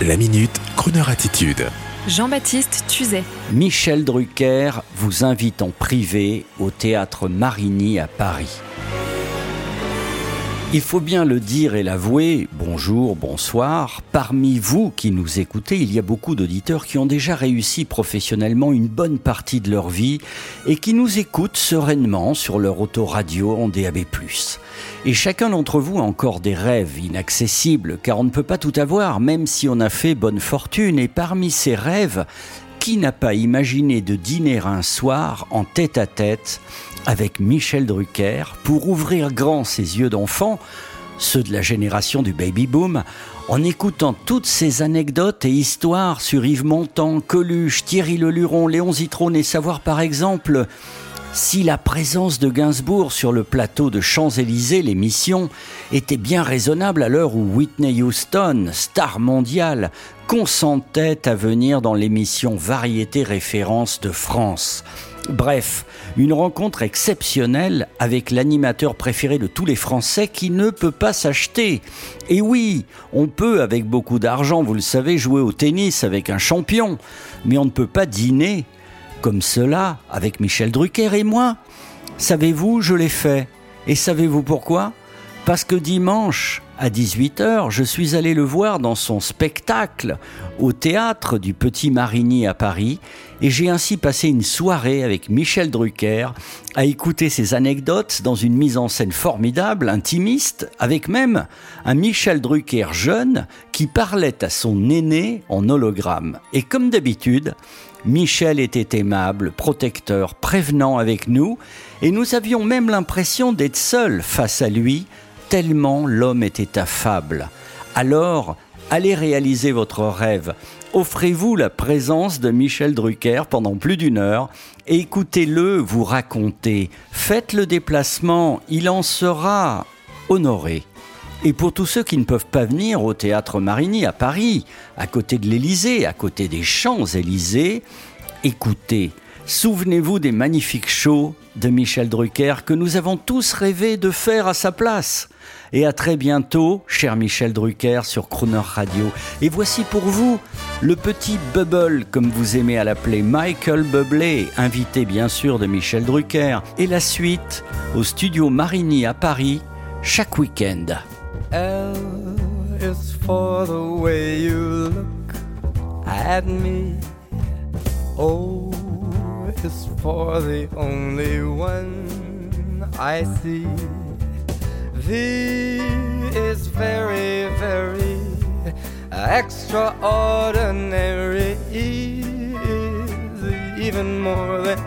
La minute, Kroneur attitude. Jean-Baptiste Tuzet. Michel Drucker vous invite en privé au théâtre Marigny à Paris. Il faut bien le dire et l'avouer, bonjour, bonsoir, parmi vous qui nous écoutez, il y a beaucoup d'auditeurs qui ont déjà réussi professionnellement une bonne partie de leur vie et qui nous écoutent sereinement sur leur autoradio en DAB+. Et chacun d'entre vous a encore des rêves inaccessibles, car on ne peut pas tout avoir, même si on a fait bonne fortune. Et parmi ces rêves, qui n'a pas imaginé de dîner un soir en tête à tête avec Michel Drucker pour ouvrir grand ses yeux d'enfant, ceux de la génération du baby boom, en écoutant toutes ces anecdotes et histoires sur Yves Montand, Coluche, Thierry Leluron, Léon Zitrone et savoir par exemple si la présence de Gainsbourg sur le plateau de Champs-Élysées, l'émission, était bien raisonnable à l'heure où Whitney Houston, star mondiale, consentait à venir dans l'émission Variété Référence de France. Bref, une rencontre exceptionnelle avec l'animateur préféré de tous les Français qui ne peut pas s'acheter. Et oui, on peut avec beaucoup d'argent, vous le savez, jouer au tennis avec un champion, mais on ne peut pas dîner comme cela avec Michel Drucker et moi. Savez-vous, je l'ai fait. Et savez-vous pourquoi? Parce que dimanche, à 18h, je suis allé le voir dans son spectacle au théâtre du Petit Marigny à Paris et j'ai ainsi passé une soirée avec Michel Drucker à écouter ses anecdotes dans une mise en scène formidable, intimiste, avec même un Michel Drucker jeune qui parlait à son aîné en hologramme. Et comme d'habitude, Michel était aimable, protecteur, prévenant avec nous, et nous avions même l'impression d'être seuls face à lui, tellement l'homme était affable. Alors, allez réaliser votre rêve. Offrez-vous la présence de Michel Drucker pendant plus d'une heure et écoutez-le vous raconter. Faites le déplacement, il en sera honoré. Et pour tous ceux qui ne peuvent pas venir au théâtre Marigny à Paris, à côté de l'Élysée, à côté des Champs-Élysées, écoutez, souvenez-vous des magnifiques shows de Michel Drucker que nous avons tous rêvé de faire à sa place. Et à très bientôt, cher Michel Drucker, sur Crooner Radio. Et voici pour vous le petit Bubble, comme vous aimez à l'appeler, Michael Bublé, invité bien sûr de Michel Drucker. Et la suite au studio Marigny à Paris, chaque week-end. Is for the only one I see. V is very, very extraordinary. Even more than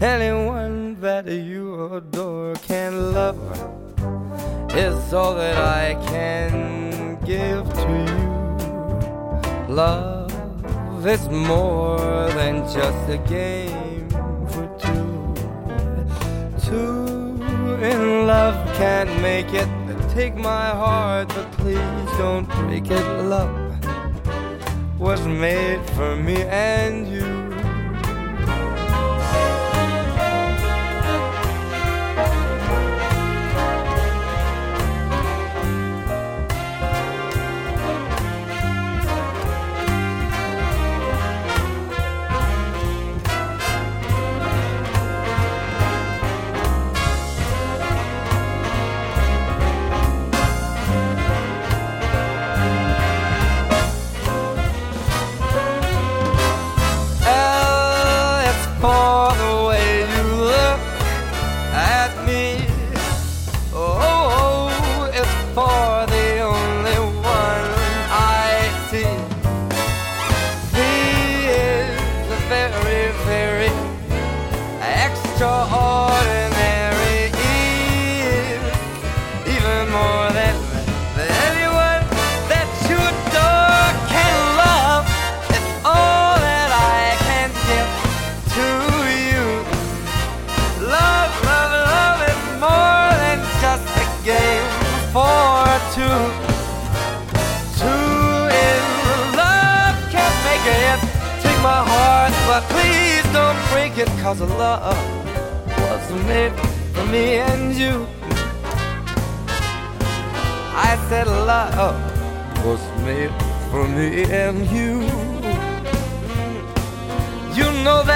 anyone that you adore can love is all that I can give to you. Love is more than just a game can't make it. Take my heart, but please don't break it. Love was made for me and you. Extraordinary is even more than anyone that you adore can love. It's all that I can give to you. Love, love, love is more than just a game for. Two it, cause love was made for me and you. I said love was made for me and you. You know that